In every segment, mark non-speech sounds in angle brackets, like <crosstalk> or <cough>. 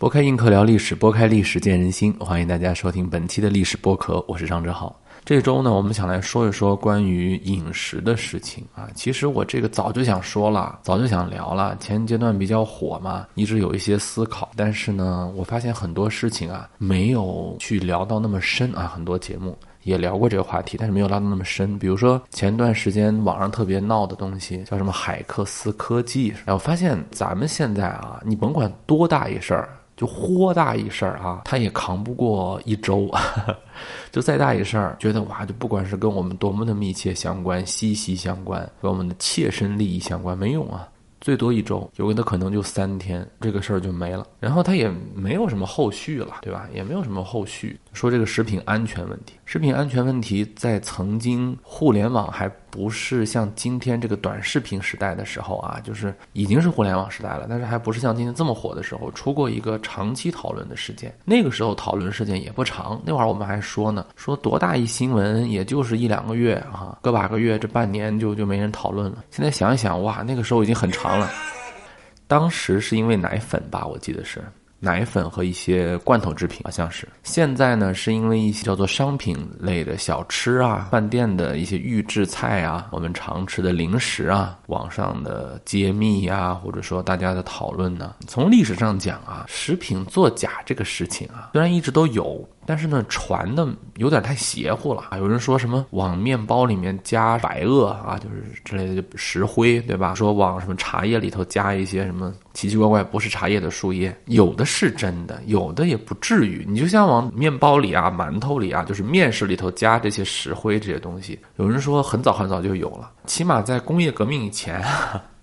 拨开硬壳聊历史，拨开历史见人心。欢迎大家收听本期的历史播客，我是张志豪。这周呢，我们想来说一说关于饮食的事情啊。其实我这个早就想说了，早就想聊了。前阶段比较火嘛，一直有一些思考。但是呢，我发现很多事情啊，没有去聊到那么深啊。很多节目也聊过这个话题，但是没有聊到那么深。比如说前段时间网上特别闹的东西，叫什么海克斯科技。哎，我发现咱们现在啊，你甭管多大一事儿。就豁大一事儿啊，他也扛不过一周。<laughs> 就再大一事儿，觉得哇，就不管是跟我们多么的密切相关、息息相关，跟我们的切身利益相关，没用啊。最多一周，有的可能就三天，这个事儿就没了。然后他也没有什么后续了，对吧？也没有什么后续。说这个食品安全问题，食品安全问题在曾经互联网还。不是像今天这个短视频时代的时候啊，就是已经是互联网时代了，但是还不是像今天这么火的时候，出过一个长期讨论的事件。那个时候讨论时间也不长，那会儿我们还说呢，说多大一新闻，也就是一两个月啊，个把个月，这半年就就没人讨论了。现在想一想，哇，那个时候已经很长了。当时是因为奶粉吧，我记得是。奶粉和一些罐头制品，好像是。现在呢，是因为一些叫做商品类的小吃啊，饭店的一些预制菜啊，我们常吃的零食啊，网上的揭秘啊，或者说大家的讨论呢。从历史上讲啊，食品作假这个事情啊，虽然一直都有。但是呢，传的有点太邪乎了啊！有人说什么往面包里面加白垩啊，就是之类的石灰，对吧？说往什么茶叶里头加一些什么奇奇怪怪不是茶叶的树叶，有的是真的，有的也不至于。你就像往面包里啊、馒头里啊，就是面食里头加这些石灰这些东西，有人说很早很早就有了，起码在工业革命以前。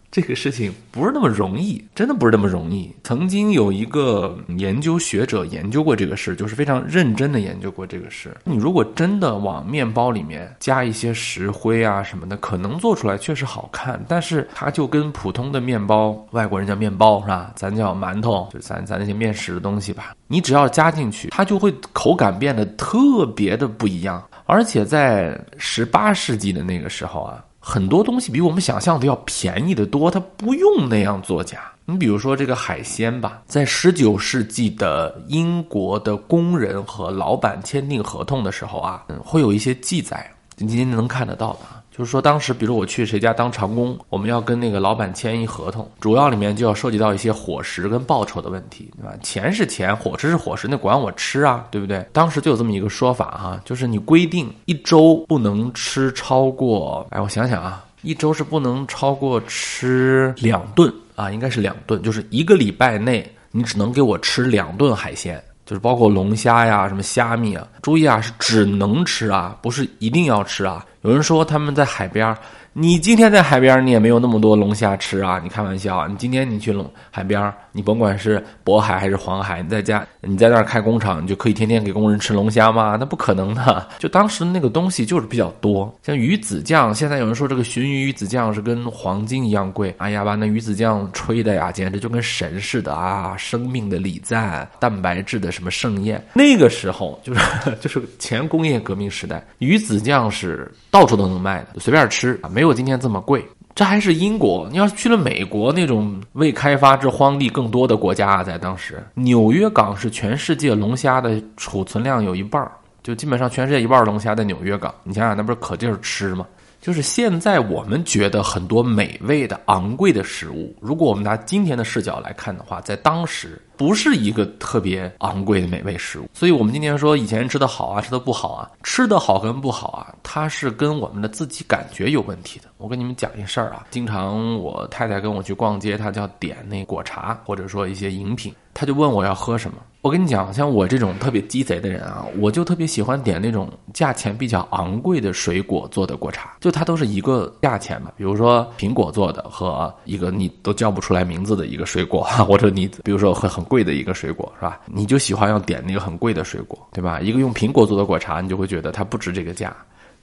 这个事情不是那么容易，真的不是那么容易。曾经有一个研究学者研究过这个事，就是非常认真的研究过这个事。你如果真的往面包里面加一些石灰啊什么的，可能做出来确实好看，但是它就跟普通的面包，外国人叫面包是吧？咱叫馒头，就咱咱那些面食的东西吧。你只要加进去，它就会口感变得特别的不一样。而且在十八世纪的那个时候啊。很多东西比我们想象的要便宜的多，它不用那样作假。你比如说这个海鲜吧，在十九世纪的英国的工人和老板签订合同的时候啊，会有一些记载，你今天能看得到的。就是说，当时比如我去谁家当长工，我们要跟那个老板签一合同，主要里面就要涉及到一些伙食跟报酬的问题，对吧？钱是钱，伙食是伙食，那管我吃啊，对不对？当时就有这么一个说法哈，就是你规定一周不能吃超过，哎，我想想啊，一周是不能超过吃两顿啊，应该是两顿，就是一个礼拜内你只能给我吃两顿海鲜。就是包括龙虾呀，什么虾米啊，注意啊，是只能吃啊，不是一定要吃啊。有人说他们在海边。你今天在海边，你也没有那么多龙虾吃啊！你开玩笑啊！你今天你去龙海边，你甭管是渤海还是黄海，你在家你在那儿开工厂，你就可以天天给工人吃龙虾吗？那不可能的。<laughs> 就当时那个东西就是比较多，像鱼子酱，现在有人说这个鲟鱼鱼子酱是跟黄金一样贵。哎呀，把那鱼子酱吹的呀，简直就跟神似的啊！生命的礼赞，蛋白质的什么盛宴。那个时候就是 <laughs> 就是前工业革命时代，鱼子酱是到处都能卖的，随便吃啊，没有。我今天这么贵，这还是英国。你要是去了美国那种未开发之荒地更多的国家，在当时，纽约港是全世界龙虾的储存量有一半儿，就基本上全世界一半龙虾在纽约港。你想想，那不是可劲儿吃吗？就是现在我们觉得很多美味的、昂贵的食物，如果我们拿今天的视角来看的话，在当时。不是一个特别昂贵的美味食物，所以我们今天说以前吃的好啊，吃的不好啊，吃的好跟不好啊，它是跟我们的自己感觉有问题的。我跟你们讲一事儿啊，经常我太太跟我去逛街，她叫点那果茶或者说一些饮品，她就问我要喝什么。我跟你讲，像我这种特别鸡贼的人啊，我就特别喜欢点那种价钱比较昂贵的水果做的果茶，就它都是一个价钱嘛。比如说苹果做的和一个你都叫不出来名字的一个水果，<laughs> 或者你比如说会很。贵的一个水果是吧？你就喜欢要点那个很贵的水果，对吧？一个用苹果做的果茶，你就会觉得它不值这个价；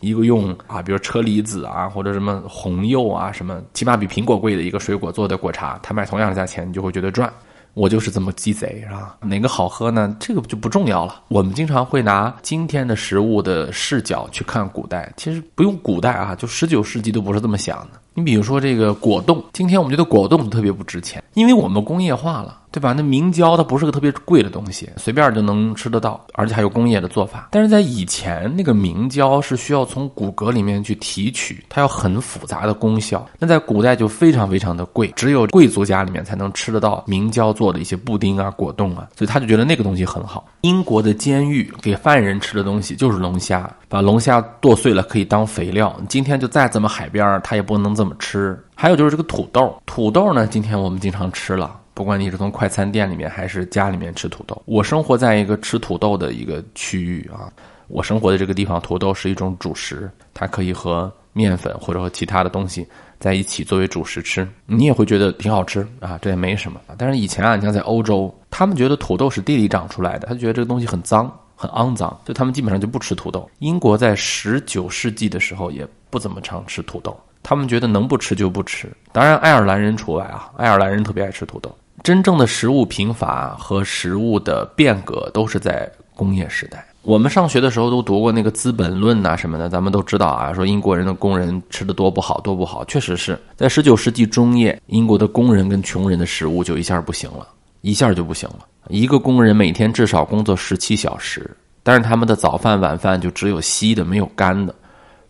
一个用啊，比如车厘子啊，或者什么红柚啊，什么起码比苹果贵的一个水果做的果茶，它卖同样的价钱，你就会觉得赚。我就是这么鸡贼，是吧？哪个好喝呢？这个就不重要了。我们经常会拿今天的食物的视角去看古代，其实不用古代啊，就十九世纪都不是这么想的。你比如说这个果冻，今天我们觉得果冻特别不值钱，因为我们工业化了。对吧？那明胶它不是个特别贵的东西，随便就能吃得到，而且还有工业的做法。但是在以前，那个明胶是需要从骨骼里面去提取，它有很复杂的功效。那在古代就非常非常的贵，只有贵族家里面才能吃得到明胶做的一些布丁啊、果冻啊，所以他就觉得那个东西很好。英国的监狱给犯人吃的东西就是龙虾，把龙虾剁碎了可以当肥料。今天就再怎么海边，他也不能这么吃。还有就是这个土豆，土豆呢，今天我们经常吃了。不管你是从快餐店里面还是家里面吃土豆，我生活在一个吃土豆的一个区域啊。我生活的这个地方，土豆是一种主食，它可以和面粉或者和其他的东西在一起作为主食吃，你也会觉得挺好吃啊，这也没什么。但是以前啊，你像在欧洲，他们觉得土豆是地里长出来的，他觉得这个东西很脏、很肮脏，所以他们基本上就不吃土豆。英国在十九世纪的时候也不怎么常吃土豆，他们觉得能不吃就不吃。当然，爱尔兰人除外啊，爱尔兰人特别爱吃土豆。真正的食物贫乏和食物的变革都是在工业时代。我们上学的时候都读过那个《资本论》呐什么的，咱们都知道啊，说英国人的工人吃的多不好，多不好。确实是在十九世纪中叶，英国的工人跟穷人的食物就一下不行了，一下就不行了。一个工人每天至少工作十七小时，但是他们的早饭、晚饭就只有稀的，没有干的。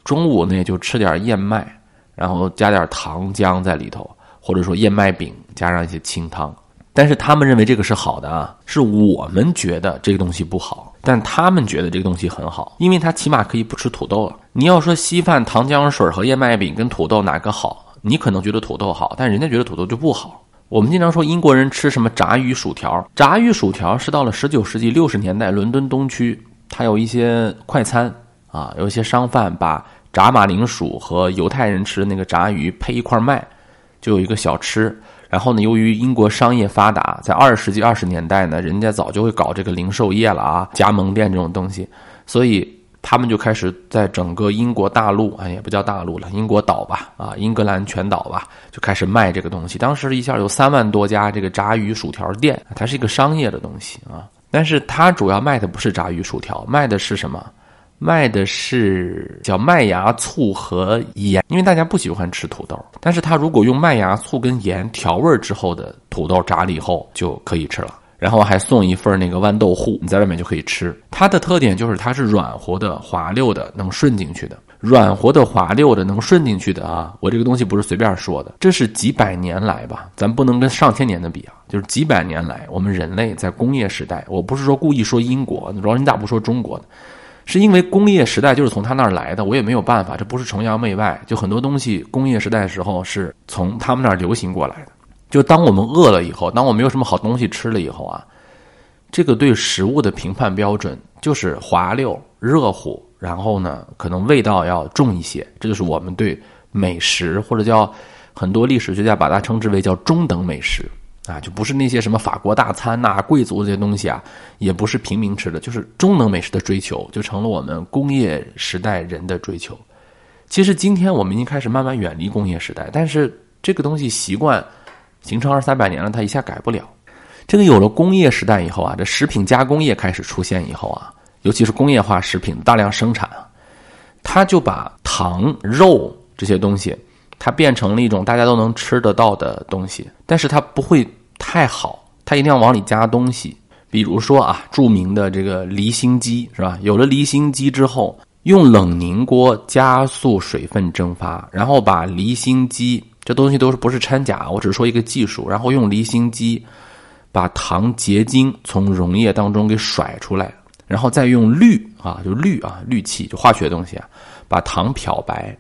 中午呢，就吃点燕麦，然后加点糖浆在里头，或者说燕麦饼加上一些清汤。但是他们认为这个是好的啊，是我们觉得这个东西不好，但他们觉得这个东西很好，因为他起码可以不吃土豆了。你要说稀饭、糖浆水和燕麦饼跟土豆哪个好，你可能觉得土豆好，但人家觉得土豆就不好。我们经常说英国人吃什么炸鱼薯条，炸鱼薯条是到了十九世纪六十年代，伦敦东区它有一些快餐啊，有一些商贩把炸马铃薯和犹太人吃的那个炸鱼配一块卖，就有一个小吃。然后呢，由于英国商业发达，在二十世纪二十年代呢，人家早就会搞这个零售业了啊，加盟店这种东西，所以他们就开始在整个英国大陆，啊，也不叫大陆了，英国岛吧，啊，英格兰全岛吧，就开始卖这个东西。当时一下有三万多家这个炸鱼薯条店，它是一个商业的东西啊，但是它主要卖的不是炸鱼薯条，卖的是什么？卖的是叫麦芽醋和盐，因为大家不喜欢吃土豆，但是它如果用麦芽醋跟盐调味儿之后的土豆炸了以后就可以吃了，然后还送一份那个豌豆糊，你在外面就可以吃。它的特点就是它是软和的、滑溜的，能顺进去的。软和的、滑溜的，能顺进去的啊！我这个东西不是随便说的，这是几百年来吧，咱不能跟上千年的比啊，就是几百年来我们人类在工业时代，我不是说故意说英国，主要你咋不说中国呢？是因为工业时代就是从他那儿来的，我也没有办法，这不是崇洋媚外。就很多东西，工业时代的时候是从他们那儿流行过来的。就当我们饿了以后，当我没有什么好东西吃了以后啊，这个对食物的评判标准就是滑溜、热乎，然后呢，可能味道要重一些。这就是我们对美食或者叫很多历史学家把它称之为叫中等美食。啊，就不是那些什么法国大餐呐、贵族这些东西啊，也不是平民吃的，就是中等美食的追求，就成了我们工业时代人的追求。其实今天我们已经开始慢慢远离工业时代，但是这个东西习惯形成二三百年了，它一下改不了。这个有了工业时代以后啊，这食品加工业开始出现以后啊，尤其是工业化食品大量生产啊，它就把糖、肉这些东西。它变成了一种大家都能吃得到的东西，但是它不会太好，它一定要往里加东西。比如说啊，著名的这个离心机是吧？有了离心机之后，用冷凝锅加速水分蒸发，然后把离心机这东西都是不是掺假？我只是说一个技术，然后用离心机把糖结晶从溶液当中给甩出来，然后再用氯啊，就氯啊，氯气就化学东西啊，把糖漂白。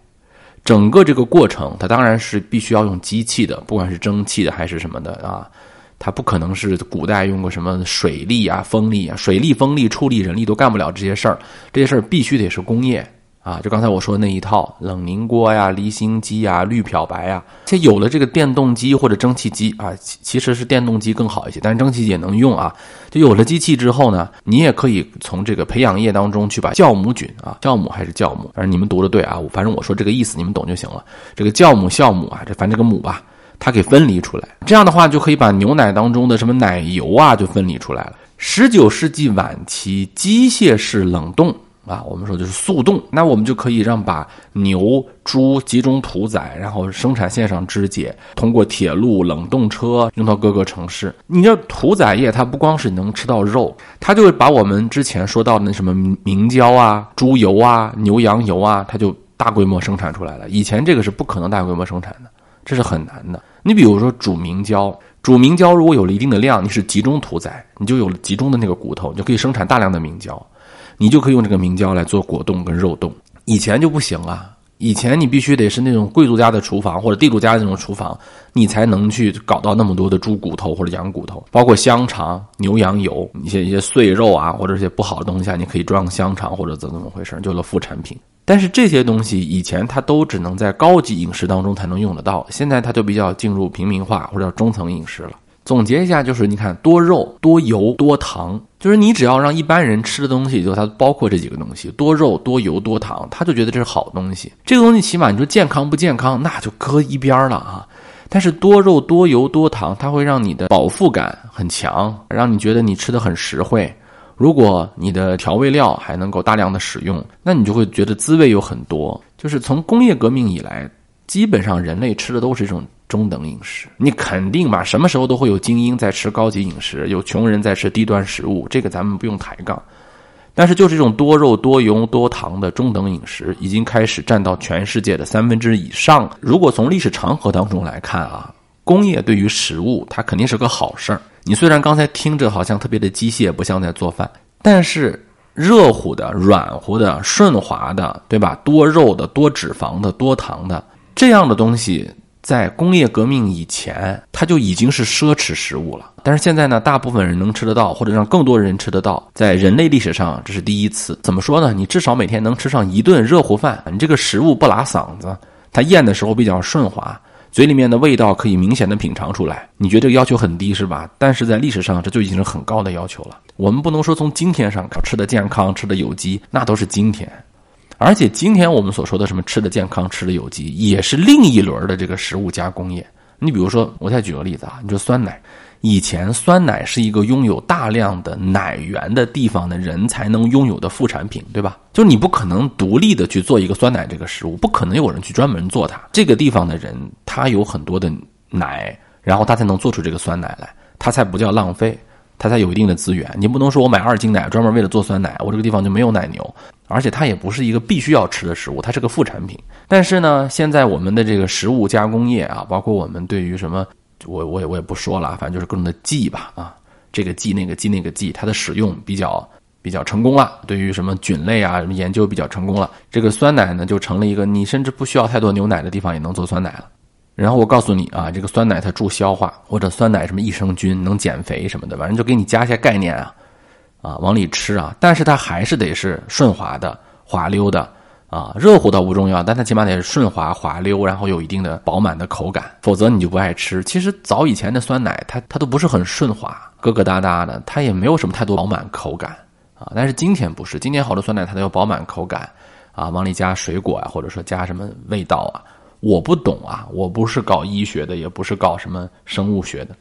整个这个过程，它当然是必须要用机器的，不管是蒸汽的还是什么的啊，它不可能是古代用过什么水力啊、风力啊、水力、风力、畜力、人力都干不了这些事儿，这些事儿必须得是工业。啊，就刚才我说的那一套冷凝锅呀、离心机呀、滤漂白呀，且有了这个电动机或者蒸汽机啊，其其实是电动机更好一些，但是蒸汽机也能用啊。就有了机器之后呢，你也可以从这个培养液当中去把酵母菌啊，酵母还是酵母，反正你们读的对啊，反正我说这个意思你们懂就行了。这个酵母、酵母啊，这反正这个母吧，它给分离出来，这样的话就可以把牛奶当中的什么奶油啊就分离出来了。十九世纪晚期，机械式冷冻。啊，我们说就是速冻，那我们就可以让把牛、猪集中屠宰，然后生产线上肢解，通过铁路、冷冻车运到各个城市。你这屠宰业，它不光是能吃到肉，它就把我们之前说到的那什么明胶啊、猪油啊、牛羊油啊，它就大规模生产出来了。以前这个是不可能大规模生产的，这是很难的。你比如说煮明胶，煮明胶如果有了一定的量，你是集中屠宰，你就有了集中的那个骨头，你就可以生产大量的明胶。你就可以用这个明胶来做果冻跟肉冻，以前就不行啊！以前你必须得是那种贵族家的厨房或者地主家的那种厨房，你才能去搞到那么多的猪骨头或者羊骨头，包括香肠、牛羊油一些一些碎肉啊，或者一些不好的东西啊，你可以装香肠或者怎怎么回事，就了副产品。但是这些东西以前它都只能在高级饮食当中才能用得到，现在它就比较进入平民化或者叫中层饮食了。总结一下，就是你看，多肉、多油、多糖，就是你只要让一般人吃的东西，就它包括这几个东西：多肉、多油、多糖，他就觉得这是好东西。这个东西起码你说健康不健康，那就搁一边了啊。但是多肉、多油、多糖，它会让你的饱腹感很强，让你觉得你吃的很实惠。如果你的调味料还能够大量的使用，那你就会觉得滋味有很多。就是从工业革命以来，基本上人类吃的都是一种。中等饮食，你肯定吧？什么时候都会有精英在吃高级饮食，有穷人在吃低端食物，这个咱们不用抬杠。但是，就是这种多肉、多油、多糖的中等饮食，已经开始占到全世界的三分之以上。如果从历史长河当中来看啊，工业对于食物它肯定是个好事儿。你虽然刚才听着好像特别的机械，不像在做饭，但是热乎的、软乎的、顺滑的，对吧？多肉的、多脂肪的、多糖的这样的东西。在工业革命以前，它就已经是奢侈食物了。但是现在呢，大部分人能吃得到，或者让更多人吃得到，在人类历史上这是第一次。怎么说呢？你至少每天能吃上一顿热乎饭，你这个食物不拉嗓子，它咽的时候比较顺滑，嘴里面的味道可以明显的品尝出来。你觉得这个要求很低是吧？但是在历史上，这就已经是很高的要求了。我们不能说从今天上吃的健康、吃的有机，那都是今天。而且今天我们所说的什么吃的健康、吃的有机，也是另一轮的这个食物加工业。你比如说，我再举个例子啊，你说酸奶，以前酸奶是一个拥有大量的奶源的地方的人才能拥有的副产品，对吧？就是你不可能独立的去做一个酸奶这个食物，不可能有人去专门做它。这个地方的人他有很多的奶，然后他才能做出这个酸奶来，他才不叫浪费。它才有一定的资源，你不能说我买二斤奶专门为了做酸奶，我这个地方就没有奶牛，而且它也不是一个必须要吃的食物，它是个副产品。但是呢，现在我们的这个食物加工业啊，包括我们对于什么，我我也我也不说了，反正就是各种的剂吧，啊，这个剂那个剂那个剂，它的使用比较比较成功了，对于什么菌类啊什么研究比较成功了，这个酸奶呢就成了一个你甚至不需要太多牛奶的地方也能做酸奶了。然后我告诉你啊，这个酸奶它助消化，或者酸奶什么益生菌能减肥什么的，反正就给你加一些概念啊，啊往里吃啊。但是它还是得是顺滑的、滑溜的啊，热乎倒不重要，但它起码得是顺滑、滑溜，然后有一定的饱满的口感，否则你就不爱吃。其实早以前的酸奶它它都不是很顺滑，疙疙瘩瘩的，它也没有什么太多饱满口感啊。但是今天不是，今天好多酸奶它都有饱满口感啊，往里加水果啊，或者说加什么味道啊。我不懂啊，我不是搞医学的，也不是搞什么生物学的，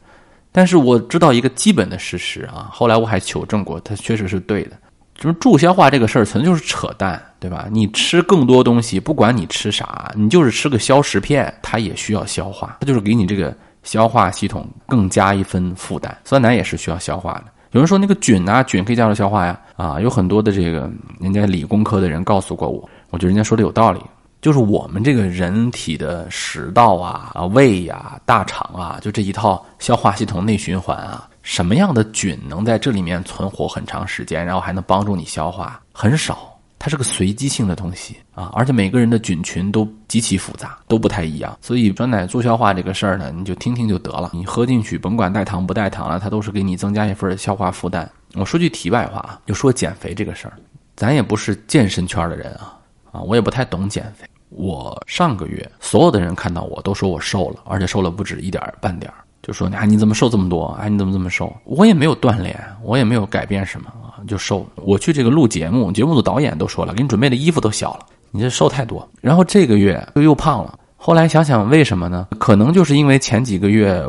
但是我知道一个基本的事实啊。后来我还求证过，它确实是对的。就是助消化这个事儿，纯就是扯淡，对吧？你吃更多东西，不管你吃啥，你就是吃个消食片，它也需要消化，它就是给你这个消化系统更加一分负担。酸奶也是需要消化的。有人说那个菌啊，菌可以加速消化呀，啊，有很多的这个人家理工科的人告诉过我，我觉得人家说的有道理。就是我们这个人体的食道啊、啊胃呀、大肠啊，就这一套消化系统内循环啊，什么样的菌能在这里面存活很长时间，然后还能帮助你消化？很少，它是个随机性的东西啊，而且每个人的菌群都极其复杂，都不太一样。所以酸奶助消化这个事儿呢，你就听听就得了。你喝进去，甭管带糖不带糖了，它都是给你增加一份消化负担。我说句题外话啊，就说减肥这个事儿，咱也不是健身圈的人啊，啊，我也不太懂减肥。我上个月，所有的人看到我都说我瘦了，而且瘦了不止一点半点就说你你怎么瘦这么多？哎，你怎么这么瘦？我也没有锻炼，我也没有改变什么啊，就瘦。我去这个录节目，节目组导演都说了，给你准备的衣服都小了，你这瘦太多。然后这个月又又胖了。后来想想为什么呢？可能就是因为前几个月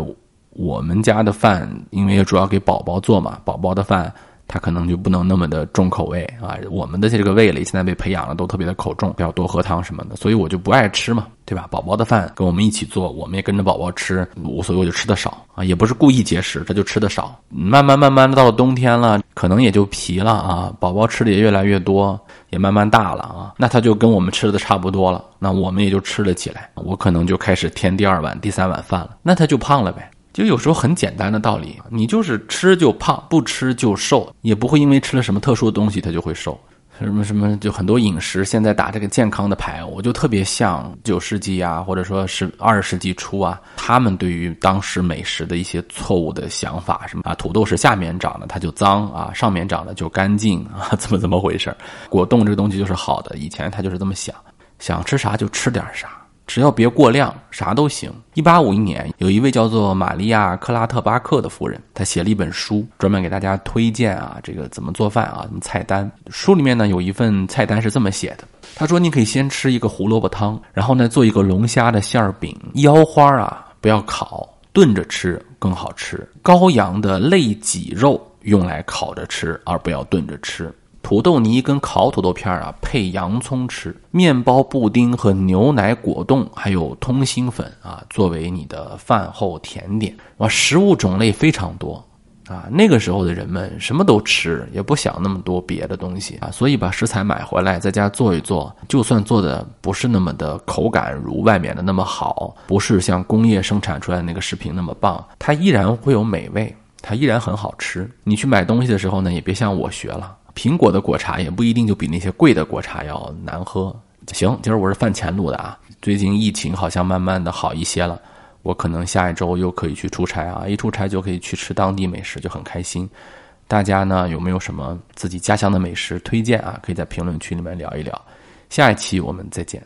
我们家的饭，因为主要给宝宝做嘛，宝宝的饭他可能就不能那么的重口味啊。我们的这个味蕾现在被培养了，都特别的口重，要多喝汤什么的，所以我就不爱吃嘛，对吧？宝宝的饭跟我们一起做，我们也跟着宝宝吃，无所谓，我就吃的少啊，也不是故意节食，他就吃的少。慢慢慢慢的到冬天了，可能也就皮了啊，宝宝吃的也越来越多，也慢慢大了啊，那他就跟我们吃的差不多了，那我们也就吃了起来，我可能就开始添第二碗、第三碗饭了，那他就胖了呗。就有时候很简单的道理，你就是吃就胖，不吃就瘦，也不会因为吃了什么特殊的东西，它就会瘦。什么什么，就很多饮食现在打这个健康的牌，我就特别像九世纪啊，或者说是二十世纪初啊，他们对于当时美食的一些错误的想法，什么啊，土豆是下面长的，它就脏啊，上面长的就干净啊，<laughs> 怎么怎么回事？果冻这个东西就是好的，以前他就是这么想，想吃啥就吃点啥。只要别过量，啥都行。一八五一年，有一位叫做玛利亚·克拉特巴克的夫人，她写了一本书，专门给大家推荐啊，这个怎么做饭啊，什么菜单。书里面呢有一份菜单是这么写的，他说你可以先吃一个胡萝卜汤，然后呢做一个龙虾的馅儿饼，腰花啊不要烤，炖着吃更好吃。羔羊的肋脊肉用来烤着吃，而不要炖着吃。土豆泥跟烤土豆片啊，配洋葱吃；面包、布丁和牛奶果冻，还有通心粉啊，作为你的饭后甜点。哇，食物种类非常多啊！那个时候的人们什么都吃，也不想那么多别的东西啊，所以把食材买回来，在家做一做，就算做的不是那么的口感如外面的那么好，不是像工业生产出来那个食品那么棒，它依然会有美味，它依然很好吃。你去买东西的时候呢，也别像我学了。苹果的果茶也不一定就比那些贵的果茶要难喝。行，今儿我是饭前录的啊。最近疫情好像慢慢的好一些了，我可能下一周又可以去出差啊，一出差就可以去吃当地美食，就很开心。大家呢有没有什么自己家乡的美食推荐啊？可以在评论区里面聊一聊。下一期我们再见。